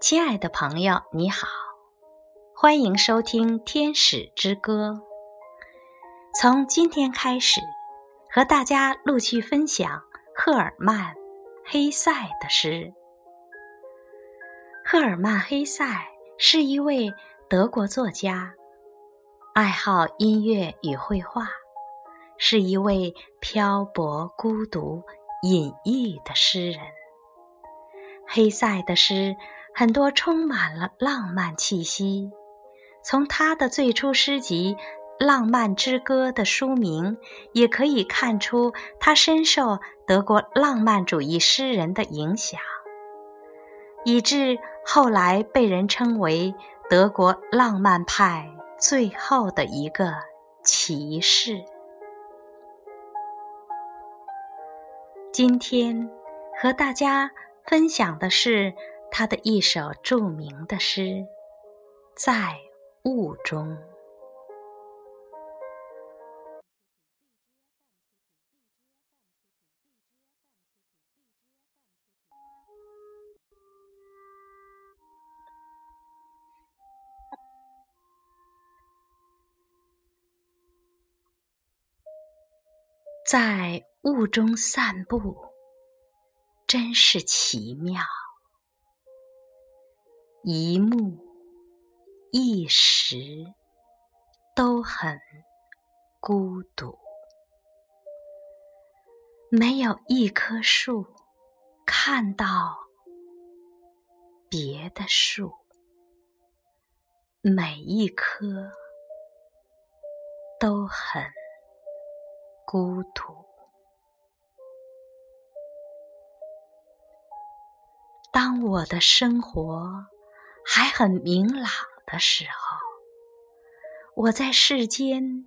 亲爱的朋友，你好，欢迎收听《天使之歌》。从今天开始，和大家陆续分享赫尔曼·黑塞的诗。赫尔曼·黑塞是一位德国作家，爱好音乐与绘画，是一位漂泊、孤独、隐逸的诗人。黑塞的诗。很多充满了浪漫气息。从他的最初诗集《浪漫之歌》的书名，也可以看出他深受德国浪漫主义诗人的影响，以致后来被人称为德国浪漫派最后的一个骑士。今天和大家分享的是。他的一首著名的诗《在雾中》，在雾中散步，真是奇妙。一目一时都很孤独，没有一棵树看到别的树，每一棵都很孤独。当我的生活。还很明朗的时候，我在世间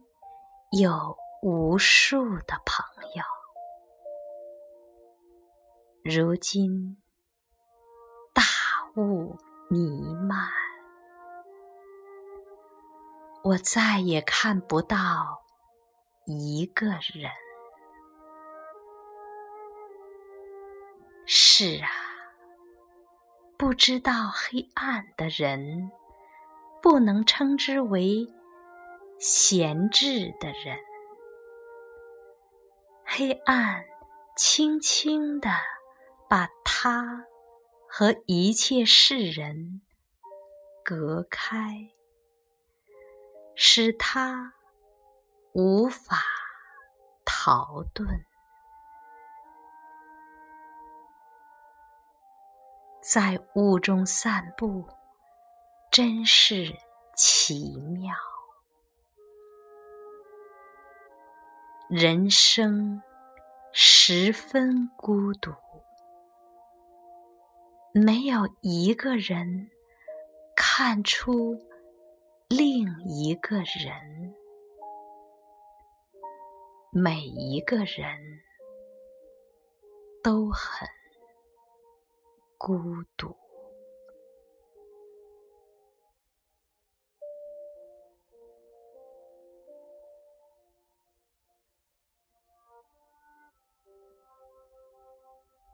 有无数的朋友。如今大雾弥漫，我再也看不到一个人。是啊。不知道黑暗的人，不能称之为闲置的人。黑暗轻轻地把他和一切世人隔开，使他无法逃遁。在雾中散步，真是奇妙。人生十分孤独，没有一个人看出另一个人，每一个人都很。孤独。